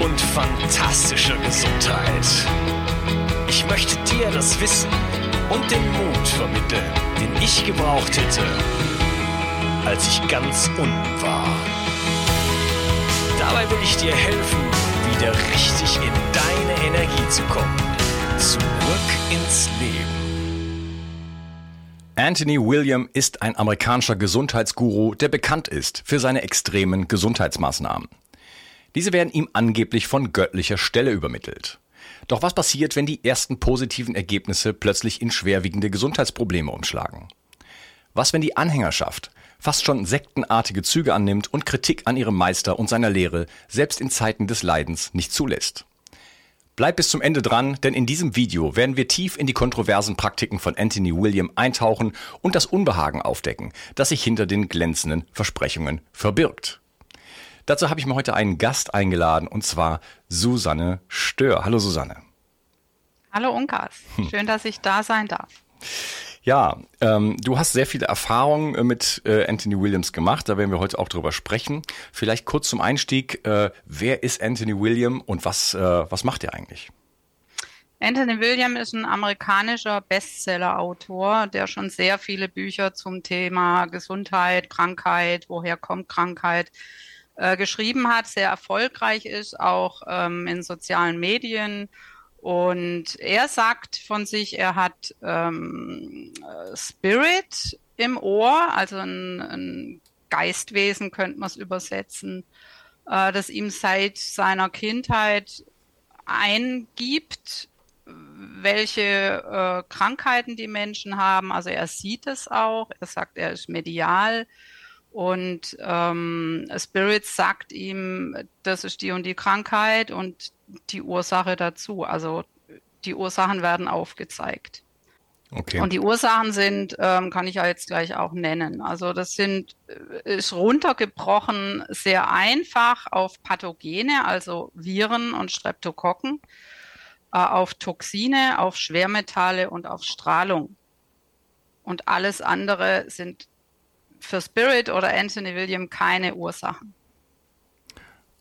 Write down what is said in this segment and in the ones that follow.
und fantastischer Gesundheit. Ich möchte dir das Wissen und den Mut vermitteln, den ich gebraucht hätte, als ich ganz unten war. Dabei will ich dir helfen, wieder richtig in deine Energie zu kommen. Zurück ins Leben. Anthony William ist ein amerikanischer Gesundheitsguru, der bekannt ist für seine extremen Gesundheitsmaßnahmen. Diese werden ihm angeblich von göttlicher Stelle übermittelt. Doch was passiert, wenn die ersten positiven Ergebnisse plötzlich in schwerwiegende Gesundheitsprobleme umschlagen? Was, wenn die Anhängerschaft fast schon sektenartige Züge annimmt und Kritik an ihrem Meister und seiner Lehre selbst in Zeiten des Leidens nicht zulässt? Bleib bis zum Ende dran, denn in diesem Video werden wir tief in die kontroversen Praktiken von Anthony William eintauchen und das Unbehagen aufdecken, das sich hinter den glänzenden Versprechungen verbirgt. Dazu habe ich mir heute einen Gast eingeladen und zwar Susanne Stör. Hallo Susanne. Hallo Unkas. Hm. Schön, dass ich da sein darf. Ja, ähm, du hast sehr viele Erfahrungen äh, mit äh, Anthony Williams gemacht, da werden wir heute auch drüber sprechen. Vielleicht kurz zum Einstieg, äh, wer ist Anthony William und was, äh, was macht er eigentlich? Anthony William ist ein amerikanischer Bestseller-Autor, der schon sehr viele Bücher zum Thema Gesundheit, Krankheit, woher kommt Krankheit, äh, geschrieben hat, sehr erfolgreich ist, auch ähm, in sozialen Medien. Und er sagt von sich, er hat ähm, Spirit im Ohr, also ein, ein Geistwesen könnte man es übersetzen, äh, das ihm seit seiner Kindheit eingibt, welche äh, Krankheiten die Menschen haben. Also er sieht es auch. Er sagt, er ist medial. Und ähm, Spirit sagt ihm, das ist die und die Krankheit und die Ursache dazu. Also die Ursachen werden aufgezeigt. Okay. Und die Ursachen sind, ähm, kann ich ja jetzt gleich auch nennen. Also das sind, äh, ist runtergebrochen sehr einfach auf Pathogene, also Viren und Streptokokken, äh, auf Toxine, auf Schwermetalle und auf Strahlung. Und alles andere sind für Spirit oder Anthony William keine Ursachen.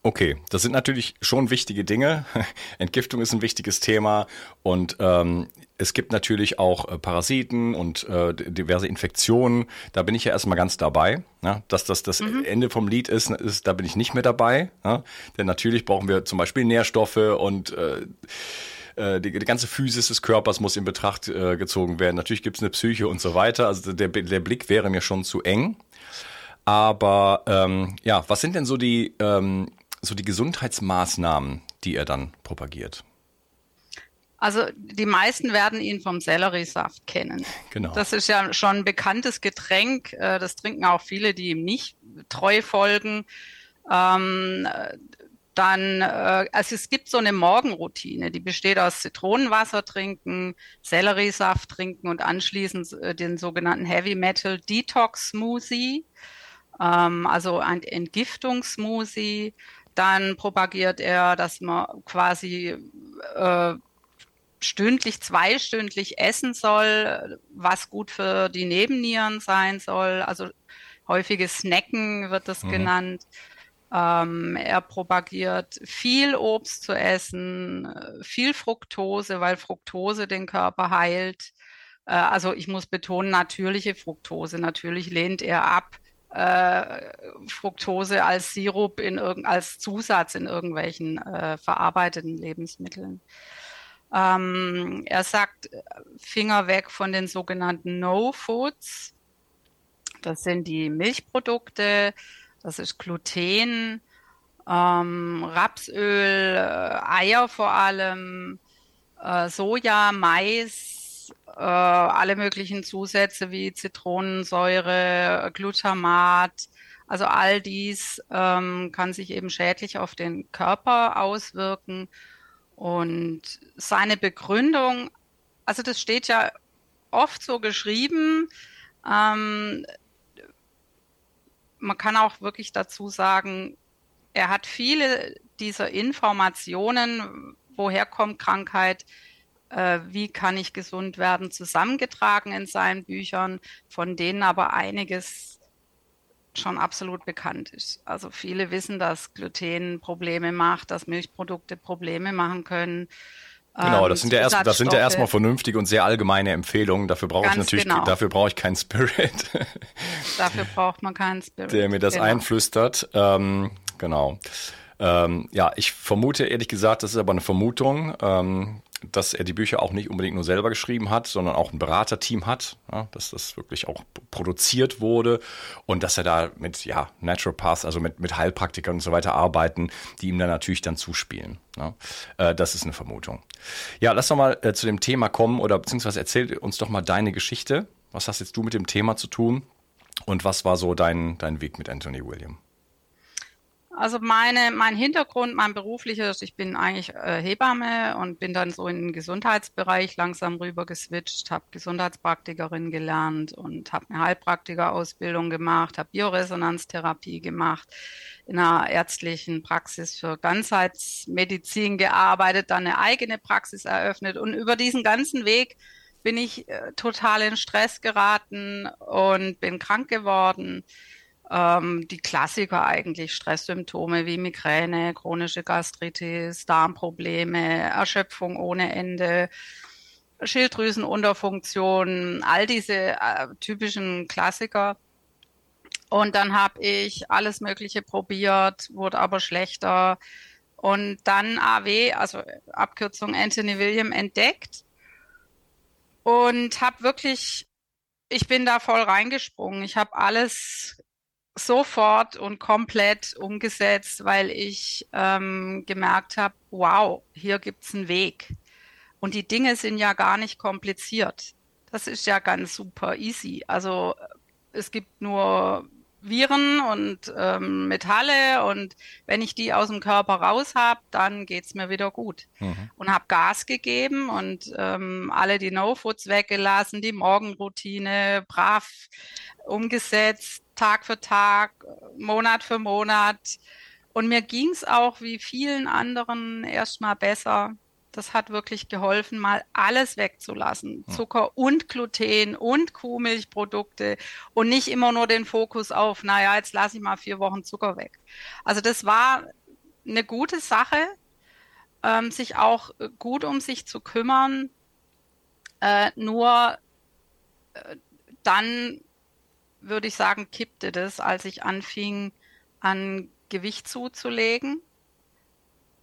Okay, das sind natürlich schon wichtige Dinge. Entgiftung ist ein wichtiges Thema und ähm, es gibt natürlich auch äh, Parasiten und äh, diverse Infektionen. Da bin ich ja erstmal ganz dabei. Ja? Dass das das mhm. Ende vom Lied ist, ist, da bin ich nicht mehr dabei. Ja? Denn natürlich brauchen wir zum Beispiel Nährstoffe und äh, äh, die, die ganze Physis des Körpers muss in Betracht äh, gezogen werden. Natürlich gibt es eine Psyche und so weiter. Also der, der Blick wäre mir schon zu eng. Aber ähm, ja, was sind denn so die, ähm, so die Gesundheitsmaßnahmen, die er dann propagiert? Also die meisten werden ihn vom Selleriesaft kennen. Genau. Das ist ja schon ein bekanntes Getränk. Äh, das trinken auch viele, die ihm nicht treu folgen. Ähm, dann, äh, also es gibt so eine Morgenroutine, die besteht aus Zitronenwasser trinken, Selleriesaft trinken und anschließend äh, den sogenannten Heavy Metal Detox Smoothie, ähm, also ein Entgiftungssmoothie. Dann propagiert er, dass man quasi äh, stündlich, zweistündlich essen soll, was gut für die Nebennieren sein soll. Also häufiges Snacken wird das mhm. genannt. Ähm, er propagiert viel Obst zu essen, viel Fructose, weil Fructose den Körper heilt. Äh, also ich muss betonen, natürliche Fructose. Natürlich lehnt er ab, äh, Fructose als Sirup in als Zusatz in irgendwelchen äh, verarbeiteten Lebensmitteln. Ähm, er sagt, Finger weg von den sogenannten No-Foods. Das sind die Milchprodukte, das ist Gluten, ähm, Rapsöl, äh, Eier vor allem, äh, Soja, Mais, äh, alle möglichen Zusätze wie Zitronensäure, Glutamat. Also all dies ähm, kann sich eben schädlich auf den Körper auswirken. Und seine Begründung, also das steht ja oft so geschrieben, ähm, man kann auch wirklich dazu sagen, er hat viele dieser Informationen, woher kommt Krankheit, äh, wie kann ich gesund werden, zusammengetragen in seinen Büchern, von denen aber einiges schon absolut bekannt ist. Also viele wissen, dass Gluten Probleme macht, dass Milchprodukte Probleme machen können. Genau, das ähm, sind ja erst, das sind ja erstmal vernünftige und sehr allgemeine Empfehlungen. Dafür brauche ich natürlich, genau. dafür brauche ich keinen Spirit. dafür braucht man keinen Spirit. Der mir das genau. einflüstert. Ähm, genau. Ähm, ja, ich vermute ehrlich gesagt, das ist aber eine Vermutung. Ähm, dass er die Bücher auch nicht unbedingt nur selber geschrieben hat, sondern auch ein Beraterteam hat, ja, dass das wirklich auch produziert wurde und dass er da mit ja, Naturopaths, also mit, mit Heilpraktikern und so weiter arbeiten, die ihm dann natürlich dann zuspielen. Ja. Äh, das ist eine Vermutung. Ja, lass doch mal äh, zu dem Thema kommen oder beziehungsweise erzähl uns doch mal deine Geschichte. Was hast jetzt du mit dem Thema zu tun und was war so dein, dein Weg mit Anthony William? Also meine, mein Hintergrund, mein beruflicher, ich bin eigentlich äh, Hebamme und bin dann so in den Gesundheitsbereich langsam rüber geswitcht, habe Gesundheitspraktikerin gelernt und habe eine Heilpraktikerausbildung gemacht, habe Bioresonanztherapie gemacht, in einer ärztlichen Praxis für Ganzheitsmedizin gearbeitet, dann eine eigene Praxis eröffnet. Und über diesen ganzen Weg bin ich äh, total in Stress geraten und bin krank geworden ähm, die Klassiker eigentlich, Stresssymptome wie Migräne, chronische Gastritis, Darmprobleme, Erschöpfung ohne Ende, Schilddrüsenunterfunktion, all diese äh, typischen Klassiker. Und dann habe ich alles Mögliche probiert, wurde aber schlechter. Und dann AW, also Abkürzung Anthony William, entdeckt und habe wirklich, ich bin da voll reingesprungen. Ich habe alles sofort und komplett umgesetzt, weil ich ähm, gemerkt habe, wow, hier gibt's einen Weg. Und die Dinge sind ja gar nicht kompliziert. Das ist ja ganz super easy. Also es gibt nur Viren und ähm, Metalle und wenn ich die aus dem Körper raus habe, dann geht's mir wieder gut. Mhm. Und habe Gas gegeben und ähm, alle die No-Foods weggelassen, die Morgenroutine brav umgesetzt, Tag für Tag, Monat für Monat. Und mir ging's auch wie vielen anderen erstmal besser. Das hat wirklich geholfen, mal alles wegzulassen. Zucker und Gluten und Kuhmilchprodukte und nicht immer nur den Fokus auf, naja, jetzt lasse ich mal vier Wochen Zucker weg. Also das war eine gute Sache, ähm, sich auch gut um sich zu kümmern. Äh, nur äh, dann würde ich sagen, kippte das, als ich anfing, an Gewicht zuzulegen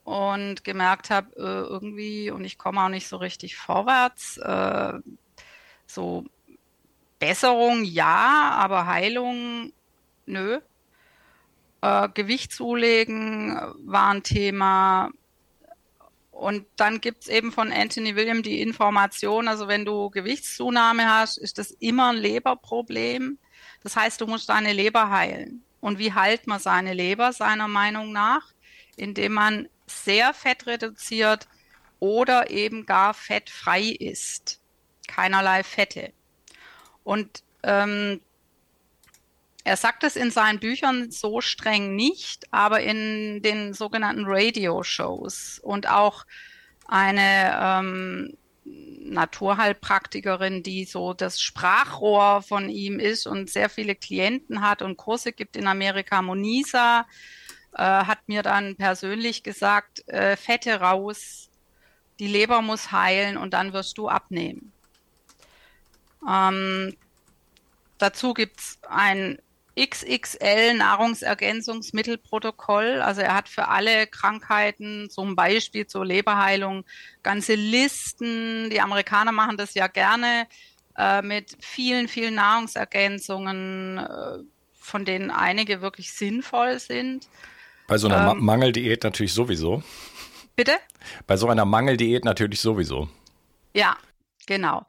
und gemerkt habe, äh, irgendwie, und ich komme auch nicht so richtig vorwärts, äh, so Besserung ja, aber Heilung nö. Äh, Gewicht zulegen war ein Thema. Und dann gibt's eben von Anthony William die Information, also wenn du Gewichtszunahme hast, ist das immer ein Leberproblem. Das heißt, du musst deine Leber heilen. Und wie heilt man seine Leber seiner Meinung nach? Indem man sehr fettreduziert oder eben gar fettfrei ist. Keinerlei Fette. Und ähm, er sagt es in seinen Büchern so streng nicht, aber in den sogenannten Radio-Shows und auch eine ähm, Naturheilpraktikerin, die so das Sprachrohr von ihm ist und sehr viele Klienten hat und Kurse gibt in Amerika. Monisa äh, hat mir dann persönlich gesagt, äh, Fette raus, die Leber muss heilen und dann wirst du abnehmen. Ähm, dazu gibt's ein XXL Nahrungsergänzungsmittelprotokoll. Also er hat für alle Krankheiten, zum Beispiel zur Leberheilung, ganze Listen. Die Amerikaner machen das ja gerne äh, mit vielen, vielen Nahrungsergänzungen, äh, von denen einige wirklich sinnvoll sind. Bei so einer ähm, Mangeldiät natürlich sowieso. Bitte? Bei so einer Mangeldiät natürlich sowieso. Ja, genau.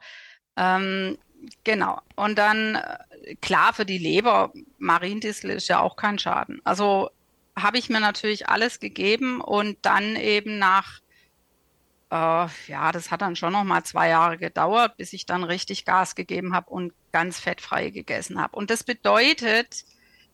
Ähm, genau. Und dann äh, klar, für die Leber, Mariendistel ist ja auch kein Schaden. Also habe ich mir natürlich alles gegeben und dann eben nach, äh, ja, das hat dann schon noch mal zwei Jahre gedauert, bis ich dann richtig Gas gegeben habe und ganz fettfrei gegessen habe. Und das bedeutet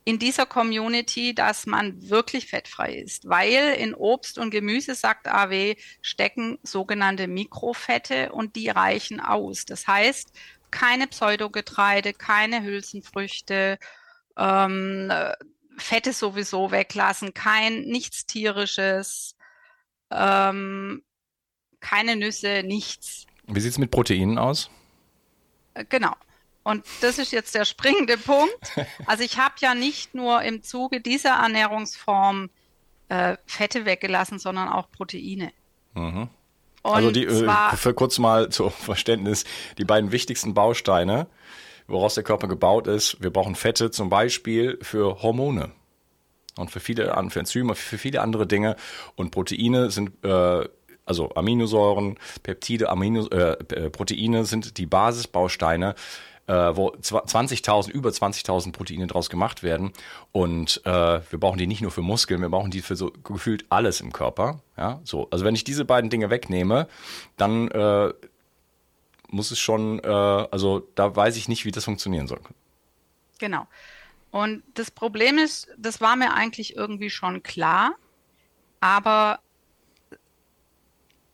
in dieser Community, dass man wirklich fettfrei ist, weil in Obst und Gemüse, sagt AW, stecken sogenannte Mikrofette und die reichen aus. Das heißt, keine Pseudogetreide, keine Hülsenfrüchte, ähm, Fette sowieso weglassen, kein nichts tierisches, ähm, keine Nüsse, nichts. Wie sieht es mit Proteinen aus? Äh, genau. Und das ist jetzt der springende Punkt. Also ich habe ja nicht nur im Zuge dieser Ernährungsform äh, Fette weggelassen, sondern auch Proteine. Mhm. Und also die, äh, für kurz mal zum Verständnis, die beiden wichtigsten Bausteine, woraus der Körper gebaut ist, wir brauchen Fette zum Beispiel für Hormone und für viele für Enzyme, für viele andere Dinge. Und Proteine sind äh, also Aminosäuren, Peptide, Amino, äh, Proteine sind die Basisbausteine äh, wo 20.000, über 20.000 Proteine draus gemacht werden. Und äh, wir brauchen die nicht nur für Muskeln, wir brauchen die für so gefühlt alles im Körper. Ja, so. Also wenn ich diese beiden Dinge wegnehme, dann äh, muss es schon, äh, also da weiß ich nicht, wie das funktionieren soll. Genau. Und das Problem ist, das war mir eigentlich irgendwie schon klar, aber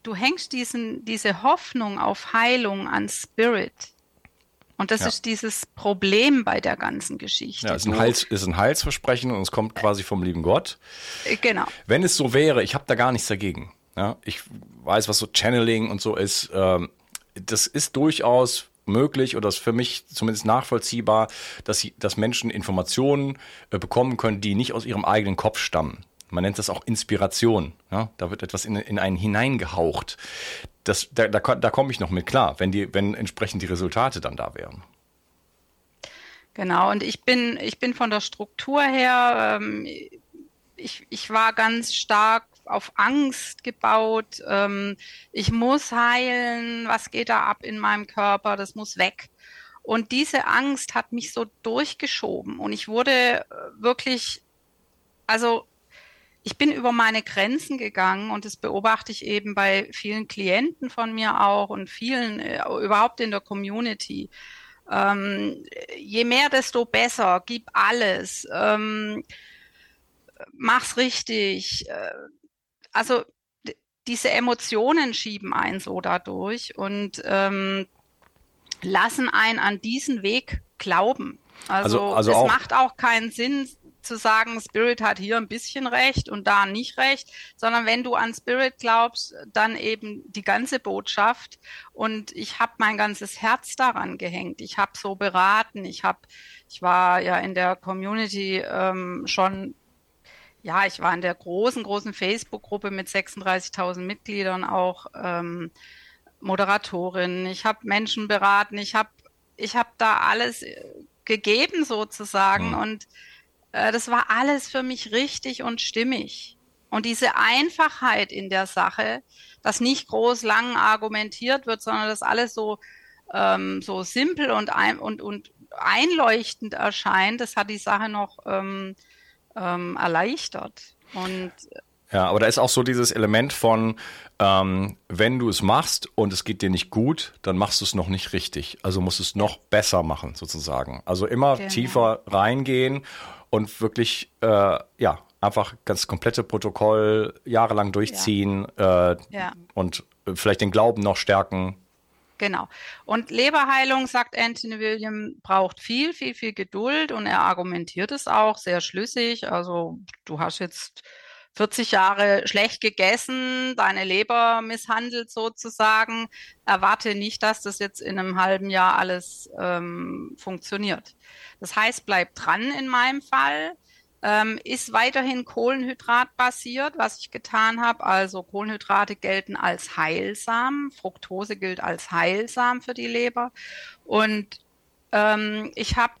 du hängst diesen, diese Hoffnung auf Heilung an Spirit und das ja. ist dieses Problem bei der ganzen Geschichte. Ja, ist ein, Heils, ist ein Heilsversprechen und es kommt quasi vom lieben Gott. Äh, genau. Wenn es so wäre, ich habe da gar nichts dagegen. Ja, ich weiß, was so Channeling und so ist. Ähm, das ist durchaus möglich oder ist für mich zumindest nachvollziehbar, dass, sie, dass Menschen Informationen äh, bekommen können, die nicht aus ihrem eigenen Kopf stammen. Man nennt das auch Inspiration. Ja? Da wird etwas in, in einen hineingehaucht. Das, da da, da komme ich noch mit klar, wenn, die, wenn entsprechend die Resultate dann da wären. Genau, und ich bin, ich bin von der Struktur her, ähm, ich, ich war ganz stark auf Angst gebaut. Ähm, ich muss heilen, was geht da ab in meinem Körper, das muss weg. Und diese Angst hat mich so durchgeschoben und ich wurde äh, wirklich, also ich bin über meine Grenzen gegangen und das beobachte ich eben bei vielen Klienten von mir auch und vielen äh, überhaupt in der Community. Ähm, je mehr, desto besser. Gib alles. Ähm, mach's richtig. Äh, also diese Emotionen schieben einen so dadurch und ähm, lassen einen an diesen Weg glauben. Also, also, also es auch, macht auch keinen Sinn, zu sagen, Spirit hat hier ein bisschen recht und da nicht recht, sondern wenn du an Spirit glaubst, dann eben die ganze Botschaft. Und ich habe mein ganzes Herz daran gehängt. Ich habe so beraten. Ich habe, ich war ja in der Community ähm, schon ja, ich war in der großen, großen Facebook-Gruppe mit 36.000 Mitgliedern auch ähm, Moderatorin. Ich habe Menschen beraten. Ich habe ich hab da alles äh, gegeben sozusagen. Mhm. Und äh, das war alles für mich richtig und stimmig. Und diese Einfachheit in der Sache, dass nicht groß lang argumentiert wird, sondern dass alles so, ähm, so simpel und, ein, und, und einleuchtend erscheint, das hat die Sache noch ähm, ähm, erleichtert. Und ja, aber da ist auch so dieses Element von, ähm, wenn du es machst und es geht dir nicht gut, dann machst du es noch nicht richtig. Also musst du es noch besser machen, sozusagen. Also immer genau. tiefer reingehen und wirklich, äh, ja, einfach ganz komplette Protokoll jahrelang durchziehen ja. Äh, ja. und vielleicht den Glauben noch stärken. Genau. Und Leberheilung, sagt Anthony William, braucht viel, viel, viel Geduld und er argumentiert es auch sehr schlüssig. Also du hast jetzt 40 Jahre schlecht gegessen, deine Leber misshandelt sozusagen. Erwarte nicht, dass das jetzt in einem halben Jahr alles ähm, funktioniert. Das heißt, bleib dran in meinem Fall. Ähm, ist weiterhin Kohlenhydratbasiert, was ich getan habe. Also Kohlenhydrate gelten als heilsam, Fructose gilt als heilsam für die Leber. Und ähm, ich habe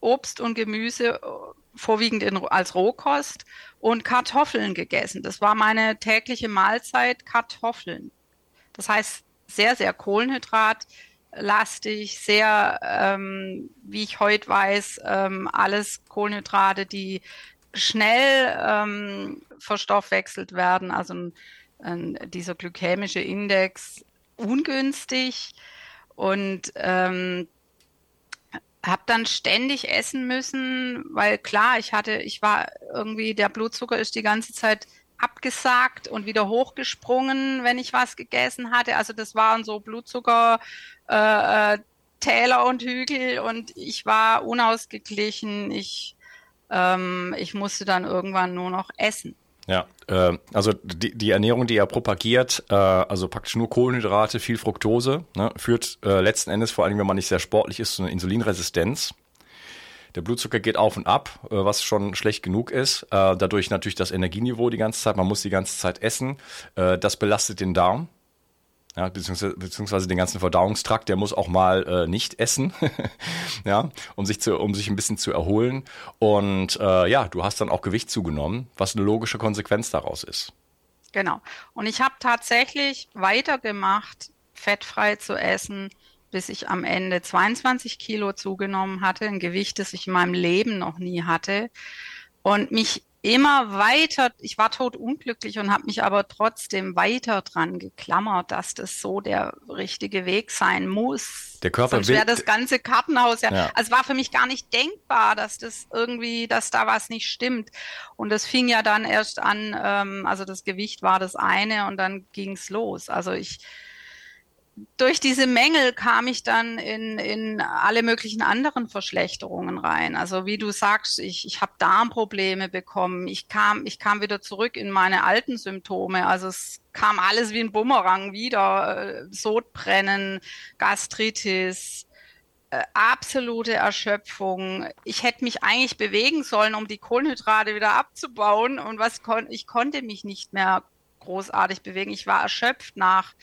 Obst und Gemüse äh, vorwiegend in, als Rohkost und Kartoffeln gegessen. Das war meine tägliche Mahlzeit, Kartoffeln. Das heißt, sehr, sehr kohlenhydratlastig, sehr, ähm, wie ich heute weiß, ähm, alles Kohlenhydrate, die schnell ähm, verstoffwechselt werden. Also ein, dieser glykämische Index ungünstig und ähm, habe dann ständig essen müssen, weil klar, ich hatte, ich war irgendwie, der Blutzucker ist die ganze Zeit abgesagt und wieder hochgesprungen, wenn ich was gegessen hatte. Also das waren so Blutzucker äh, äh Täler und Hügel und ich war unausgeglichen. Ich, ähm, ich musste dann irgendwann nur noch essen. Ja, äh, also die, die Ernährung, die er propagiert, äh, also praktisch nur Kohlenhydrate, viel Fructose, ne, führt äh, letzten Endes, vor allem wenn man nicht sehr sportlich ist, zu einer Insulinresistenz. Der Blutzucker geht auf und ab, äh, was schon schlecht genug ist. Äh, dadurch natürlich das Energieniveau die ganze Zeit, man muss die ganze Zeit essen. Äh, das belastet den Darm ja, beziehungsweise, beziehungsweise den ganzen Verdauungstrakt, der muss auch mal äh, nicht essen, ja, um sich zu, um sich ein bisschen zu erholen. Und äh, ja, du hast dann auch Gewicht zugenommen, was eine logische Konsequenz daraus ist. Genau. Und ich habe tatsächlich weitergemacht, fettfrei zu essen, bis ich am Ende 22 Kilo zugenommen hatte, ein Gewicht, das ich in meinem Leben noch nie hatte. Und mich immer weiter, ich war tot unglücklich und habe mich aber trotzdem weiter dran geklammert, dass das so der richtige Weg sein muss. Der Körper Sonst wäre das ganze Kartenhaus ja, ja. Also war für mich gar nicht denkbar, dass das irgendwie, dass da was nicht stimmt. Und das fing ja dann erst an, ähm, also das Gewicht war das eine und dann ging's los. Also ich durch diese Mängel kam ich dann in, in alle möglichen anderen Verschlechterungen rein. Also wie du sagst, ich, ich habe Darmprobleme bekommen. Ich kam, ich kam wieder zurück in meine alten Symptome. Also es kam alles wie ein Bumerang wieder. Äh, Sodbrennen, Gastritis, äh, absolute Erschöpfung. Ich hätte mich eigentlich bewegen sollen, um die Kohlenhydrate wieder abzubauen. Und was kon ich konnte mich nicht mehr großartig bewegen. Ich war erschöpft nach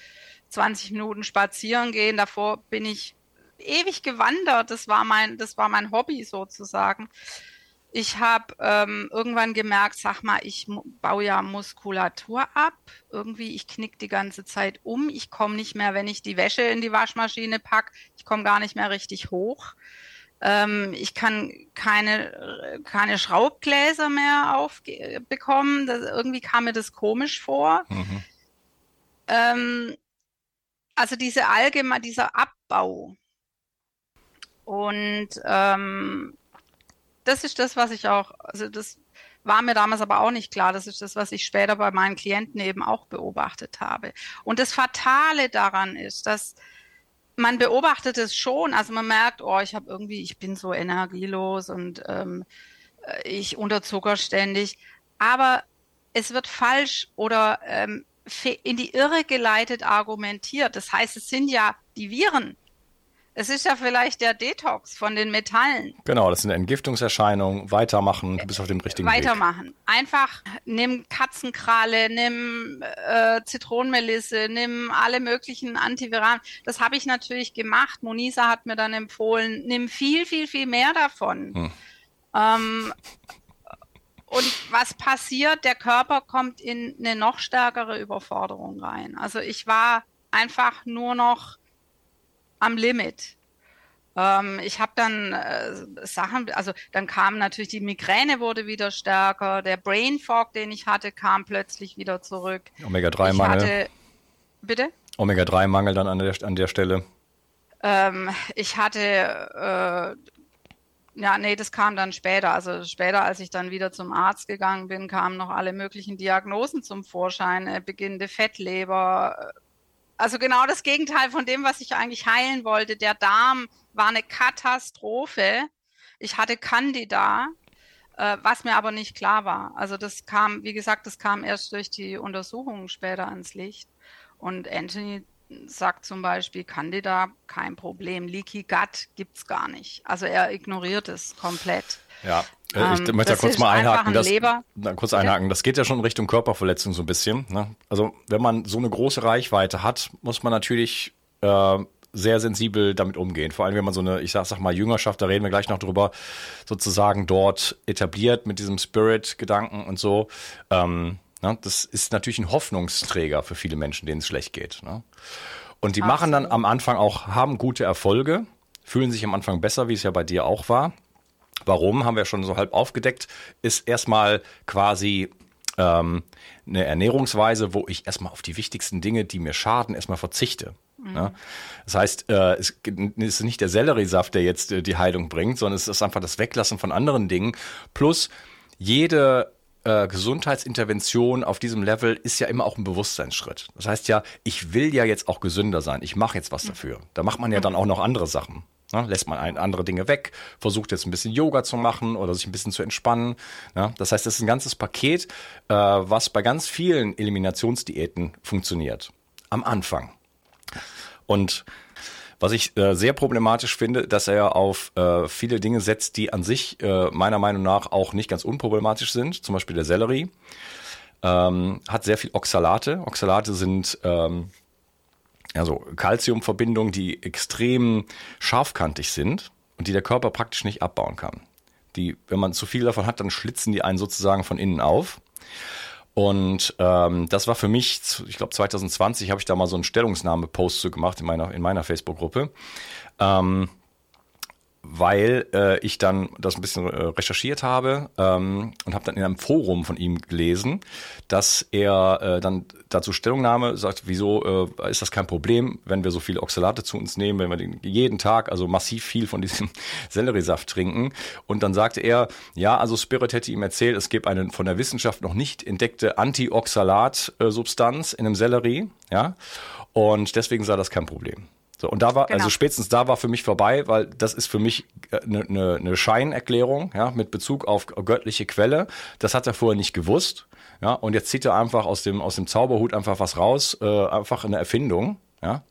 20 Minuten spazieren gehen. Davor bin ich ewig gewandert. Das war mein, das war mein Hobby sozusagen. Ich habe ähm, irgendwann gemerkt, sag mal, ich baue ja Muskulatur ab. Irgendwie, ich knick die ganze Zeit um. Ich komme nicht mehr, wenn ich die Wäsche in die Waschmaschine pack. Ich komme gar nicht mehr richtig hoch. Ähm, ich kann keine, keine Schraubgläser mehr aufbekommen. irgendwie kam mir das komisch vor. Mhm. Ähm, also diese allgemein, dieser Abbau. Und ähm, das ist das, was ich auch, also das war mir damals aber auch nicht klar. Das ist das, was ich später bei meinen Klienten eben auch beobachtet habe. Und das Fatale daran ist, dass man beobachtet es schon, also man merkt, oh, ich habe irgendwie, ich bin so energielos und ähm, äh, ich unterzucker ständig. Aber es wird falsch oder ähm, in die Irre geleitet argumentiert. Das heißt, es sind ja die Viren. Es ist ja vielleicht der Detox von den Metallen. Genau, das sind Entgiftungserscheinungen. Weitermachen, du bist auf dem richtigen Weitermachen. Weg. Weitermachen. Einfach nimm Katzenkralle, nimm äh, Zitronenmelisse, nimm alle möglichen Antiviralen. Das habe ich natürlich gemacht. Monisa hat mir dann empfohlen, nimm viel, viel, viel mehr davon. Hm. Ähm, und was passiert? Der Körper kommt in eine noch stärkere Überforderung rein. Also ich war einfach nur noch am Limit. Ähm, ich habe dann äh, Sachen, also dann kam natürlich die Migräne wurde wieder stärker, der Brain Fog, den ich hatte, kam plötzlich wieder zurück. Omega-3-Mangel. Bitte? Omega-3-Mangel dann an der, an der Stelle. Ähm, ich hatte äh, ja, nee, das kam dann später. Also später, als ich dann wieder zum Arzt gegangen bin, kamen noch alle möglichen Diagnosen zum Vorschein. Äh, beginnende Fettleber, also genau das Gegenteil von dem, was ich eigentlich heilen wollte. Der Darm war eine Katastrophe. Ich hatte Candida, äh, was mir aber nicht klar war. Also das kam, wie gesagt, das kam erst durch die Untersuchungen später ans Licht. Und Anthony sagt zum Beispiel Candida, kein Problem. Leaky Gut gibt's gar nicht. Also er ignoriert es komplett. Ja, äh, ich ähm, möchte da kurz mal einhaken. Das, na, kurz einhaken. Das geht ja schon in Richtung Körperverletzung so ein bisschen. Ne? Also wenn man so eine große Reichweite hat, muss man natürlich äh, sehr sensibel damit umgehen. Vor allem, wenn man so eine, ich sag, sag mal, Jüngerschaft, da reden wir gleich noch drüber, sozusagen dort etabliert mit diesem Spirit-Gedanken und so. Ähm, ne? Das ist natürlich ein Hoffnungsträger für viele Menschen, denen es schlecht geht. Ne? Und die Ach machen dann am Anfang auch, haben gute Erfolge, fühlen sich am Anfang besser, wie es ja bei dir auch war. Warum, haben wir schon so halb aufgedeckt, ist erstmal quasi ähm, eine Ernährungsweise, wo ich erstmal auf die wichtigsten Dinge, die mir schaden, erstmal verzichte. Mhm. Ja? Das heißt, äh, es ist nicht der Selleriesaft, der jetzt äh, die Heilung bringt, sondern es ist einfach das Weglassen von anderen Dingen. Plus jede äh, Gesundheitsintervention auf diesem Level ist ja immer auch ein Bewusstseinsschritt. Das heißt ja, ich will ja jetzt auch gesünder sein. Ich mache jetzt was dafür. Da macht man ja dann auch noch andere Sachen. Ne, lässt man ein, andere Dinge weg, versucht jetzt ein bisschen Yoga zu machen oder sich ein bisschen zu entspannen. Ne? Das heißt, das ist ein ganzes Paket, äh, was bei ganz vielen Eliminationsdiäten funktioniert. Am Anfang. Und was ich äh, sehr problematisch finde, dass er auf äh, viele Dinge setzt, die an sich äh, meiner Meinung nach auch nicht ganz unproblematisch sind. Zum Beispiel der Sellerie. Ähm, hat sehr viel Oxalate. Oxalate sind ähm, also Calciumverbindungen, die extrem scharfkantig sind und die der Körper praktisch nicht abbauen kann. Die, wenn man zu viel davon hat, dann schlitzen die einen sozusagen von innen auf. Und ähm, das war für mich, ich glaube 2020 habe ich da mal so einen Stellungsnahme-Post zu gemacht in meiner, in meiner Facebook-Gruppe. Ähm, weil äh, ich dann das ein bisschen äh, recherchiert habe ähm, und habe dann in einem Forum von ihm gelesen, dass er äh, dann dazu Stellungnahme sagt, wieso äh, ist das kein Problem, wenn wir so viele Oxalate zu uns nehmen, wenn wir den jeden Tag also massiv viel von diesem Selleriesaft trinken. Und dann sagte er, ja, also Spirit hätte ihm erzählt, es gibt eine von der Wissenschaft noch nicht entdeckte Antioxalat-Substanz in einem Sellerie, ja, und deswegen sei das kein Problem. So, und da war, also genau. also spätestens da war für mich vorbei, weil das ist für mich eine, äh, eine, eine Scheinerklärung, ja, mit Bezug auf göttliche Quelle. Das hat er vorher nicht gewusst. Ja, und jetzt zieht er einfach aus dem, aus dem Zauberhut einfach was raus, äh, einfach eine Erfindung, ja.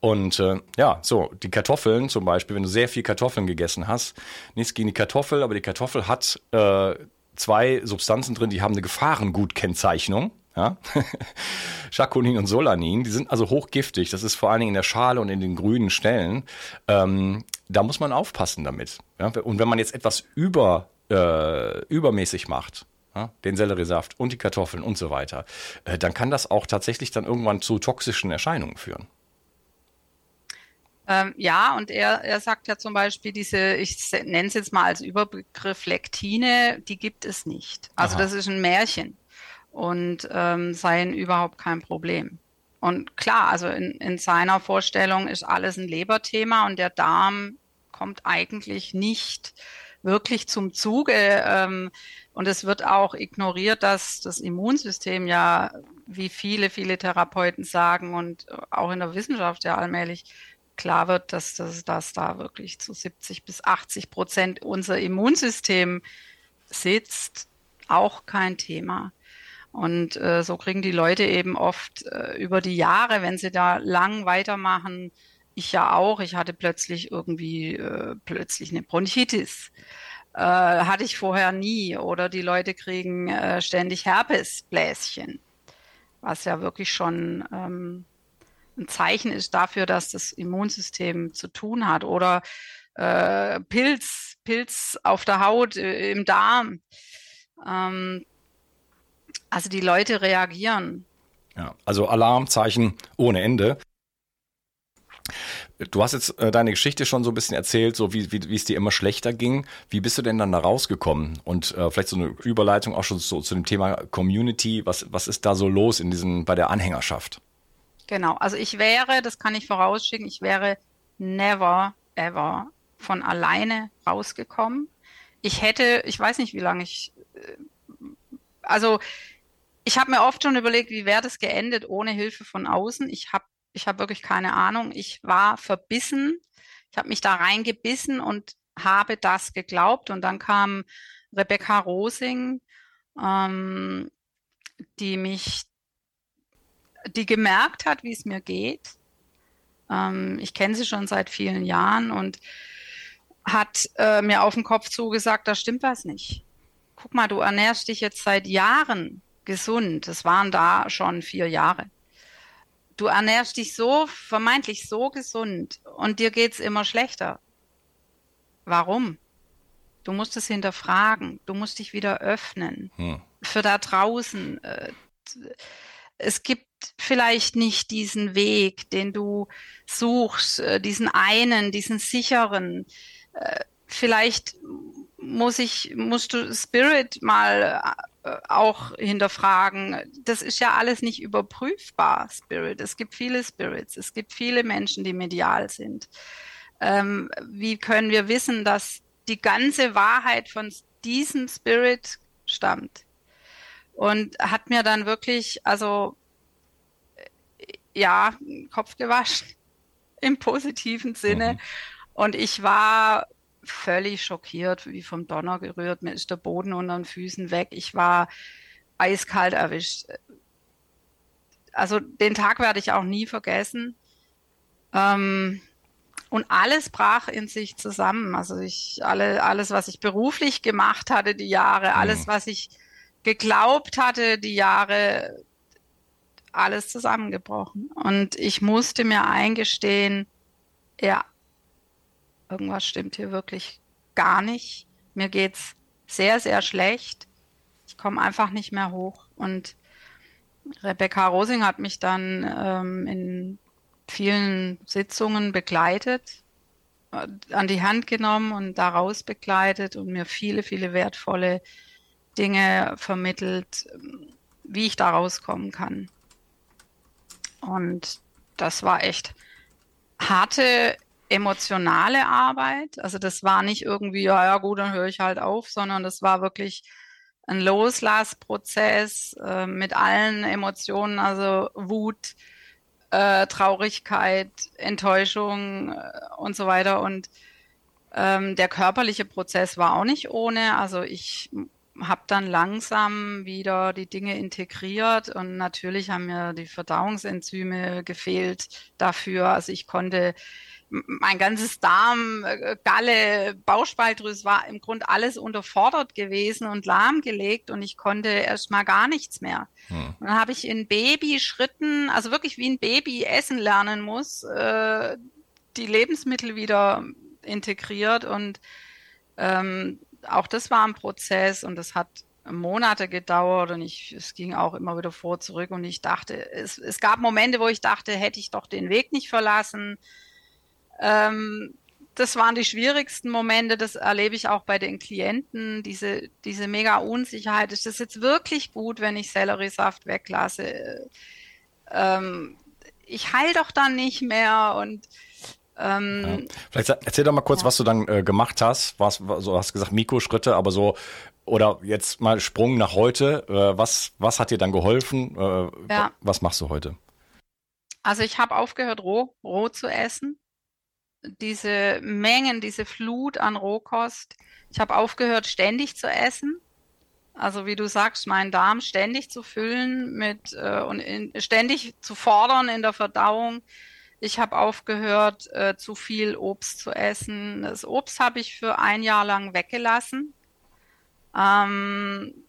Und äh, ja, so, die Kartoffeln zum Beispiel, wenn du sehr viel Kartoffeln gegessen hast, nichts gegen die Kartoffel, aber die Kartoffel hat äh, zwei Substanzen drin, die haben eine Gefahrengуtkennzeichnung. Ja? Chaconin und Solanin, die sind also hochgiftig. Das ist vor allen Dingen in der Schale und in den grünen Stellen. Ähm, da muss man aufpassen damit. Ja? Und wenn man jetzt etwas über, äh, übermäßig macht, ja? den Selleriesaft und die Kartoffeln und so weiter, äh, dann kann das auch tatsächlich dann irgendwann zu toxischen Erscheinungen führen. Ähm, ja, und er, er sagt ja zum Beispiel diese, ich nenne es jetzt mal als Überbegriff Lektine, die gibt es nicht. Also Aha. das ist ein Märchen und ähm, seien überhaupt kein Problem. Und klar, also in, in seiner Vorstellung ist alles ein Leberthema und der Darm kommt eigentlich nicht wirklich zum Zuge. Ähm, und es wird auch ignoriert, dass das Immunsystem ja, wie viele, viele Therapeuten sagen und auch in der Wissenschaft ja allmählich klar wird, dass das dass da wirklich zu 70 bis 80 Prozent unser Immunsystem sitzt, auch kein Thema. Und äh, so kriegen die Leute eben oft äh, über die Jahre, wenn sie da lang weitermachen, ich ja auch, ich hatte plötzlich irgendwie äh, plötzlich eine Bronchitis. Äh, hatte ich vorher nie. Oder die Leute kriegen äh, ständig Herpesbläschen, was ja wirklich schon ähm, ein Zeichen ist dafür, dass das Immunsystem zu tun hat. Oder äh, Pilz, Pilz auf der Haut, äh, im Darm. Ähm, also die Leute reagieren. Ja, also Alarmzeichen ohne Ende. Du hast jetzt äh, deine Geschichte schon so ein bisschen erzählt, so wie, wie, es dir immer schlechter ging. Wie bist du denn dann da rausgekommen? Und äh, vielleicht so eine Überleitung auch schon so zu dem Thema Community. Was, was ist da so los in diesen, bei der Anhängerschaft? Genau, also ich wäre, das kann ich vorausschicken, ich wäre never, ever von alleine rausgekommen. Ich hätte, ich weiß nicht, wie lange ich, äh, also ich habe mir oft schon überlegt, wie wäre das geendet ohne Hilfe von außen. Ich habe Ich habe wirklich keine Ahnung. Ich war verbissen. Ich habe mich da reingebissen und habe das geglaubt. Und dann kam Rebecca Rosing, ähm, die mich, die gemerkt hat, wie es mir geht. Ähm, ich kenne sie schon seit vielen Jahren und hat äh, mir auf den Kopf zugesagt, da stimmt was nicht. Guck mal, du ernährst dich jetzt seit Jahren gesund. Es waren da schon vier Jahre. Du ernährst dich so, vermeintlich so gesund und dir geht's immer schlechter. Warum? Du musst es hinterfragen. Du musst dich wieder öffnen. Hm. Für da draußen. Äh, es gibt vielleicht nicht diesen Weg, den du suchst, äh, diesen einen, diesen sicheren. Äh, vielleicht muss ich, musst du Spirit mal auch hinterfragen. Das ist ja alles nicht überprüfbar, Spirit. Es gibt viele Spirits, es gibt viele Menschen, die medial sind. Ähm, wie können wir wissen, dass die ganze Wahrheit von diesem Spirit stammt? Und hat mir dann wirklich, also ja, Kopf gewaschen im positiven Sinne. Mhm. Und ich war völlig schockiert, wie vom Donner gerührt. Mir ist der Boden unter den Füßen weg. Ich war eiskalt erwischt. Also den Tag werde ich auch nie vergessen. Ähm, und alles brach in sich zusammen. Also ich, alle, alles, was ich beruflich gemacht hatte, die Jahre, alles, mhm. was ich geglaubt hatte, die Jahre, alles zusammengebrochen. Und ich musste mir eingestehen, ja, irgendwas stimmt hier wirklich gar nicht. Mir geht's sehr, sehr schlecht. Ich komme einfach nicht mehr hoch. Und Rebecca Rosing hat mich dann ähm, in vielen Sitzungen begleitet, äh, an die Hand genommen und daraus begleitet und mir viele, viele wertvolle Dinge vermittelt, wie ich da rauskommen kann. Und das war echt harte emotionale Arbeit. Also das war nicht irgendwie, ja, ja gut, dann höre ich halt auf, sondern das war wirklich ein Loslassprozess äh, mit allen Emotionen, also Wut, äh, Traurigkeit, Enttäuschung äh, und so weiter. Und ähm, der körperliche Prozess war auch nicht ohne. Also ich habe dann langsam wieder die Dinge integriert und natürlich haben mir die Verdauungsenzyme gefehlt dafür. Also ich konnte mein ganzes Darm, äh, Galle, Bauchspeicheldrüse war im Grunde alles unterfordert gewesen und lahmgelegt und ich konnte erstmal gar nichts mehr. Hm. Und dann habe ich in Babyschritten, also wirklich wie ein Baby essen lernen muss, äh, die Lebensmittel wieder integriert und ähm, auch das war ein Prozess und das hat Monate gedauert und ich, es ging auch immer wieder vor zurück und ich dachte, es, es gab Momente, wo ich dachte, hätte ich doch den Weg nicht verlassen ähm, das waren die schwierigsten Momente, das erlebe ich auch bei den Klienten, diese, diese mega Unsicherheit. Ist das jetzt wirklich gut, wenn ich Selleriesaft weglasse? Ähm, ich heil doch dann nicht mehr und ähm, ja. Vielleicht erzähl doch mal kurz, ja. was du dann äh, gemacht hast. Was, so hast gesagt Mikroschritte, aber so oder jetzt mal Sprung nach heute. Äh, was was hat dir dann geholfen? Äh, ja. Was machst du heute? Also ich habe aufgehört roh roh zu essen diese Mengen, diese Flut an Rohkost. Ich habe aufgehört, ständig zu essen. Also wie du sagst, meinen Darm ständig zu füllen mit äh, und in, ständig zu fordern in der Verdauung. Ich habe aufgehört, äh, zu viel Obst zu essen. Das Obst habe ich für ein Jahr lang weggelassen. Ähm,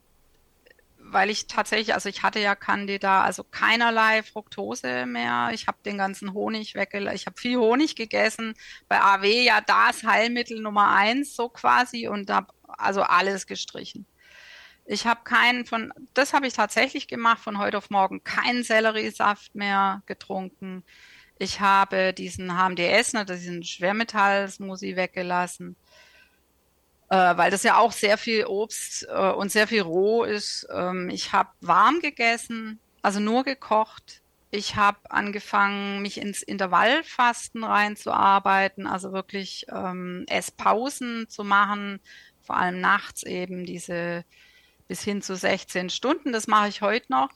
weil ich tatsächlich, also ich hatte ja Candida, also keinerlei Fructose mehr. Ich habe den ganzen Honig weggelassen. Ich habe viel Honig gegessen. Bei AW ja das Heilmittel Nummer eins so quasi und habe also alles gestrichen. Ich habe keinen von, das habe ich tatsächlich gemacht, von heute auf morgen keinen Selleriesaft mehr getrunken. Ich habe diesen HMDS, ne, diesen Schwermetall-Smoothie weggelassen äh, weil das ja auch sehr viel Obst äh, und sehr viel roh ist. Ähm, ich habe warm gegessen, also nur gekocht. Ich habe angefangen, mich ins Intervallfasten reinzuarbeiten, also wirklich ähm, Esspausen zu machen, vor allem nachts eben diese bis hin zu 16 Stunden. Das mache ich heute noch.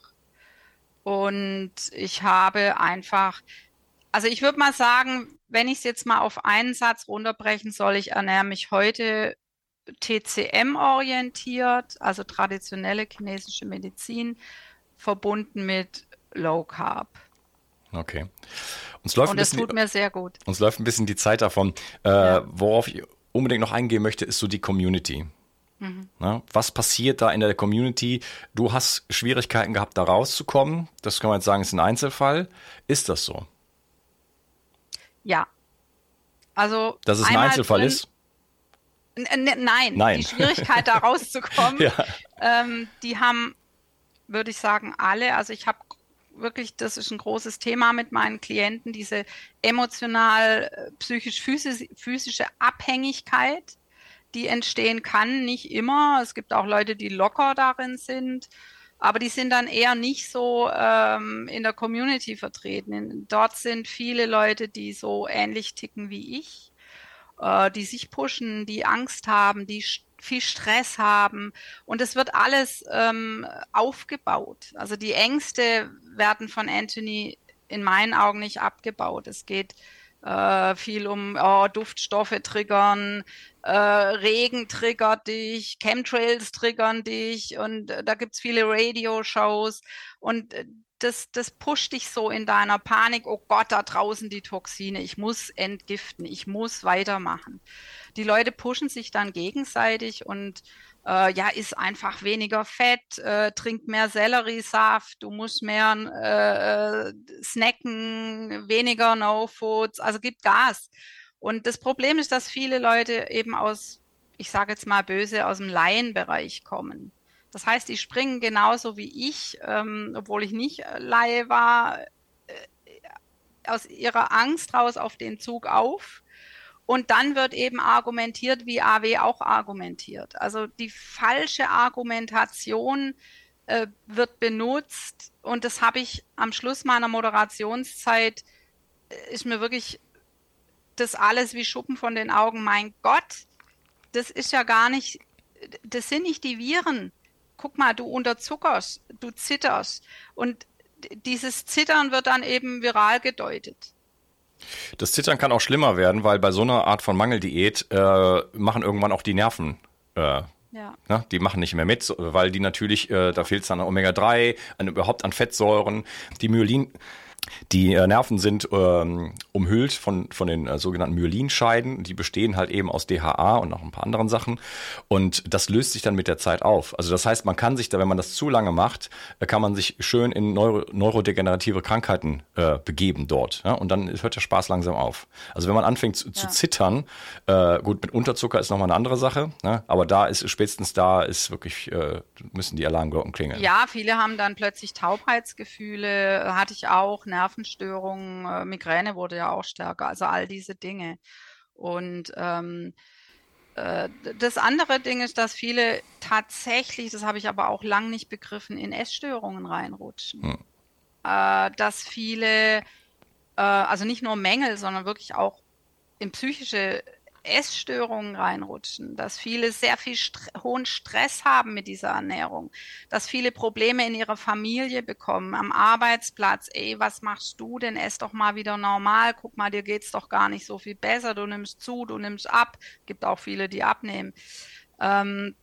Und ich habe einfach Also ich würde mal sagen, wenn ich es jetzt mal auf einen Satz runterbrechen soll, ich ernähre mich heute TCM orientiert, also traditionelle chinesische Medizin, verbunden mit Low Carb. Okay. Uns läuft Und das tut mir sehr gut. Uns läuft ein bisschen die Zeit davon. Äh, ja. Worauf ich unbedingt noch eingehen möchte, ist so die Community. Mhm. Na, was passiert da in der Community? Du hast Schwierigkeiten gehabt, da rauszukommen. Das kann man jetzt sagen, ist ein Einzelfall. Ist das so? Ja. Also. Dass es ein Einzelfall drin, ist? Nein, Nein, die Schwierigkeit, da rauszukommen, ja. ähm, die haben, würde ich sagen, alle. Also ich habe wirklich, das ist ein großes Thema mit meinen Klienten, diese emotional, äh, psychisch, physisch, physische Abhängigkeit, die entstehen kann, nicht immer. Es gibt auch Leute, die locker darin sind, aber die sind dann eher nicht so ähm, in der Community vertreten. Dort sind viele Leute, die so ähnlich ticken wie ich äh, die sich pushen, die Angst haben, die viel Stress haben. Und es wird alles ähm, aufgebaut. Also die Ängste werden von Anthony in meinen Augen nicht abgebaut. Es geht äh, viel um oh, Duftstoffe triggern, äh, Regen triggert dich, Chemtrails triggern dich und äh, da gibt's viele Radio-Shows und äh, das, das pusht dich so in deiner Panik, oh Gott, da draußen die Toxine, ich muss entgiften, ich muss weitermachen. Die Leute pushen sich dann gegenseitig und äh, ja, isst einfach weniger Fett, äh, trink mehr Selleriesaft, du musst mehr äh, snacken, weniger No-Foods, also gib Gas. Und das Problem ist, dass viele Leute eben aus, ich sage jetzt mal böse, aus dem Laienbereich kommen. Das heißt, die springen genauso wie ich, ähm, obwohl ich nicht äh, Laie war, äh, aus ihrer Angst raus auf den Zug auf. Und dann wird eben argumentiert, wie AW auch argumentiert. Also die falsche Argumentation äh, wird benutzt. Und das habe ich am Schluss meiner Moderationszeit, äh, ist mir wirklich das alles wie Schuppen von den Augen. Mein Gott, das ist ja gar nicht, das sind nicht die Viren guck mal, du unterzuckerst, du zitterst. Und dieses Zittern wird dann eben viral gedeutet. Das Zittern kann auch schlimmer werden, weil bei so einer Art von Mangeldiät äh, machen irgendwann auch die Nerven. Äh, ja. Ne, die machen nicht mehr mit, weil die natürlich, äh, da fehlt es an Omega-3, an, überhaupt an Fettsäuren. Die Myelin, die äh, Nerven sind ähm, umhüllt von, von den äh, sogenannten Myelinscheiden. Die bestehen halt eben aus DHA und noch ein paar anderen Sachen. Und das löst sich dann mit der Zeit auf. Also das heißt, man kann sich da, wenn man das zu lange macht, äh, kann man sich schön in neuro neurodegenerative Krankheiten äh, begeben dort. Ja? Und dann hört der Spaß langsam auf. Also wenn man anfängt zu, zu zittern, äh, gut, mit Unterzucker ist nochmal eine andere Sache, ne? aber da ist spätestens da ist wirklich, äh, müssen die Alarmglocken klingeln. Ja, viele haben dann plötzlich Taubheitsgefühle, hatte ich auch, Nervenstörungen, äh, Migräne wurde ja auch stärker, also all diese Dinge. Und ähm, äh, das andere Ding ist, dass viele tatsächlich, das habe ich aber auch lang nicht begriffen, in Essstörungen reinrutschen. Hm. Äh, dass viele, äh, also nicht nur Mängel, sondern wirklich auch in psychische Essstörungen reinrutschen, dass viele sehr viel St hohen Stress haben mit dieser Ernährung, dass viele Probleme in ihrer Familie bekommen, am Arbeitsplatz, ey, was machst du denn? Ess doch mal wieder normal, guck mal, dir geht's doch gar nicht so viel besser, du nimmst zu, du nimmst ab, gibt auch viele, die abnehmen. Ähm,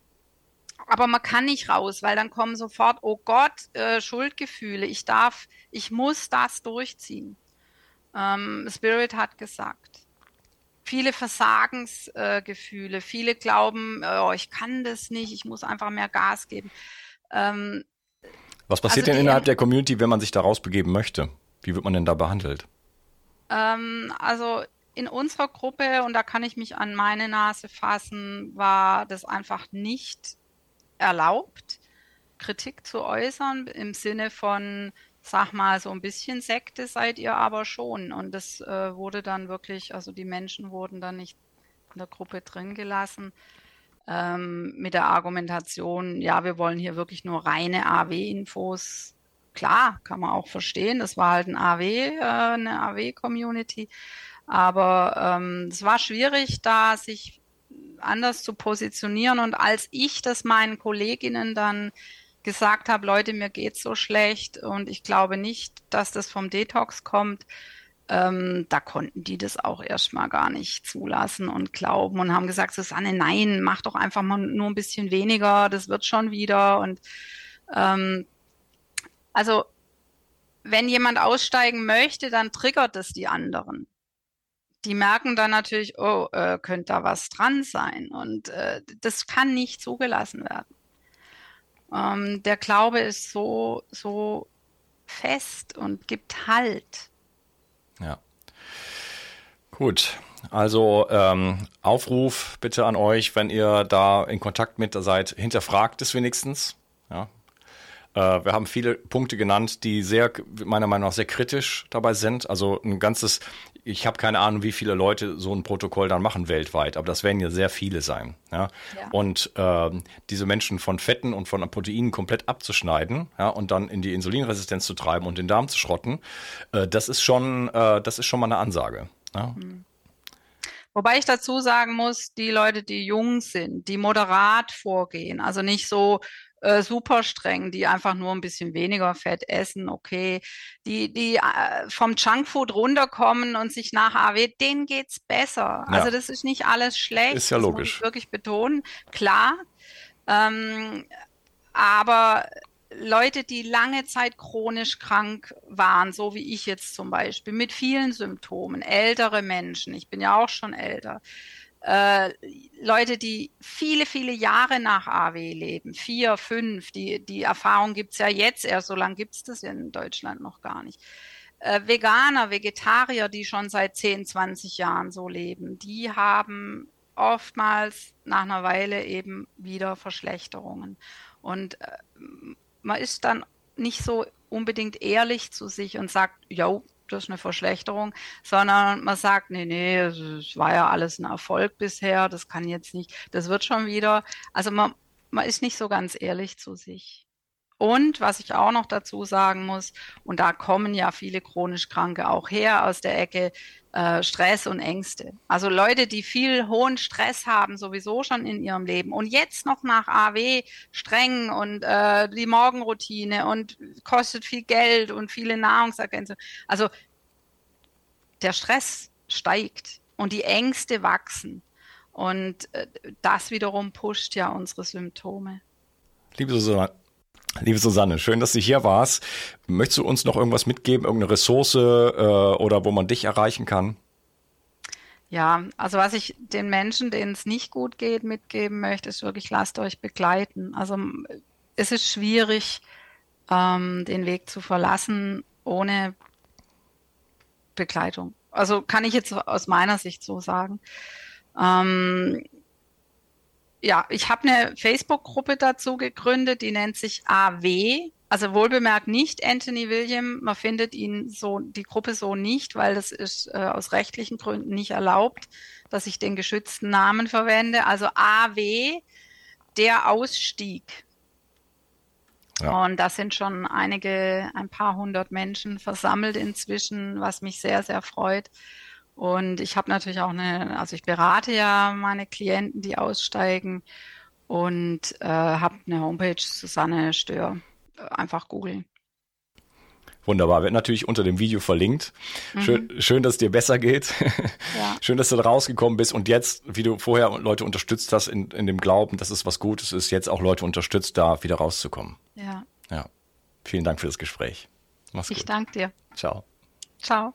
aber man kann nicht raus, weil dann kommen sofort, oh Gott, äh, Schuldgefühle, ich darf, ich muss das durchziehen. Ähm, Spirit hat gesagt viele Versagensgefühle. Äh, viele glauben, oh, ich kann das nicht, ich muss einfach mehr Gas geben. Ähm, Was passiert also denn innerhalb der Community, wenn man sich da rausbegeben möchte? Wie wird man denn da behandelt? Ähm, also in unserer Gruppe, und da kann ich mich an meine Nase fassen, war das einfach nicht erlaubt, Kritik zu äußern im Sinne von, sag mal, so ein bisschen Sekte seid ihr aber schon. Und das äh, wurde dann wirklich, also die Menschen wurden dann nicht in der Gruppe drin gelassen ähm, mit der Argumentation, ja, wir wollen hier wirklich nur reine AW-Infos. Klar, kann man auch verstehen. Das war halt ein AW, äh, eine AW-Community. Aber ähm, es war schwierig, da sich anders zu positionieren. Und als ich das meinen Kolleginnen dann gesagt habe, Leute, mir geht's so schlecht und ich glaube nicht, dass das vom Detox kommt, ähm, da konnten die das auch erstmal gar nicht zulassen und glauben und haben gesagt, Susanne, nein, mach doch einfach mal nur ein bisschen weniger, das wird schon wieder. Und ähm, also wenn jemand aussteigen möchte, dann triggert es die anderen. Die merken dann natürlich, oh, äh, könnte da was dran sein. Und äh, das kann nicht zugelassen werden. Ähm, der Glaube ist so, so fest und gibt Halt. Ja. Gut. Also ähm, Aufruf bitte an euch, wenn ihr da in Kontakt mit seid, hinterfragt es wenigstens. Ja, äh, wir haben viele Punkte genannt, die sehr, meiner Meinung nach, sehr kritisch dabei sind. Also ein ganzes, ich habe keine Ahnung, wie viele Leute so ein Protokoll dann machen weltweit, aber das werden ja sehr viele sein. Ja? ja. Und äh, diese Menschen von Fetten und von Proteinen komplett abzuschneiden ja, und dann in die Insulinresistenz zu treiben und den Darm zu schrotten, äh, das ist schon, äh, das ist schon mal eine Ansage. Mhm. Wobei ich dazu sagen muss, die Leute, die jung sind, die moderat vorgehen, also nicht so äh, super streng, die einfach nur ein bisschen weniger Fett essen, okay. Die, die äh, vom Junkfood runterkommen und sich nach AW, denen geht's besser. Ja. Also das ist nicht alles schlecht. Ist ja logisch. Das muss ich wirklich betonen. Klar. Ähm, aber Leute, die lange Zeit chronisch krank waren, so wie ich jetzt zum Beispiel, mit vielen Symptomen, ältere Menschen, ich bin ja auch schon älter, äh, Leute, die viele, viele Jahre nach AW leben, vier, fünf, die, die Erfahrung gibt's ja jetzt erst, so lange gibt's das ja in Deutschland noch gar nicht. Äh, Veganer, Vegetarier, die schon seit 10, 20 Jahren so leben, die haben oftmals nach einer Weile eben wieder Verschlechterungen. Und äh, man ist dann nicht so unbedingt ehrlich zu sich und sagt, ja, das ist eine Verschlechterung, sondern man sagt, nee, nee, es war ja alles ein Erfolg bisher, das kann jetzt nicht, das wird schon wieder. Also man, man ist nicht so ganz ehrlich zu sich. Und was ich auch noch dazu sagen muss, und da kommen ja viele chronisch Kranke auch her aus der Ecke, äh, Stress und Ängste. Also Leute, die viel hohen Stress haben, sowieso schon in ihrem Leben und jetzt noch nach AW streng und äh, die Morgenroutine und kostet viel Geld und viele Nahrungsergänzungen. Also der Stress steigt und die Ängste wachsen. Und äh, das wiederum pusht ja unsere Symptome. Liebe Susanne, Liebe Susanne, schön, dass du hier warst. Möchtest du uns noch irgendwas mitgeben, irgendeine Ressource äh, oder wo man dich erreichen kann? Ja, also was ich den Menschen, denen es nicht gut geht, mitgeben möchte, ist wirklich, lasst euch begleiten. Also es ist schwierig, ähm, den Weg zu verlassen ohne Begleitung. Also kann ich jetzt aus meiner Sicht so sagen. Ähm, ja, ich habe eine Facebook-Gruppe dazu gegründet, die nennt sich AW. Also wohlbemerkt nicht Anthony William. Man findet ihn so, die Gruppe so nicht, weil das ist äh, aus rechtlichen Gründen nicht erlaubt, dass ich den geschützten Namen verwende. Also AW, der Ausstieg. Ja. Und da sind schon einige, ein paar hundert Menschen versammelt inzwischen, was mich sehr, sehr freut. Und ich habe natürlich auch eine, also ich berate ja meine Klienten, die aussteigen und äh, habe eine Homepage, Susanne Stör. Einfach googeln. Wunderbar, wird natürlich unter dem Video verlinkt. Mhm. Schön, schön, dass es dir besser geht. Ja. Schön, dass du da rausgekommen bist und jetzt, wie du vorher Leute unterstützt hast in, in dem Glauben, dass es was Gutes ist, jetzt auch Leute unterstützt, da wieder rauszukommen. Ja. Ja. Vielen Dank für das Gespräch. Mach's ich gut. Ich danke dir. Ciao. Ciao.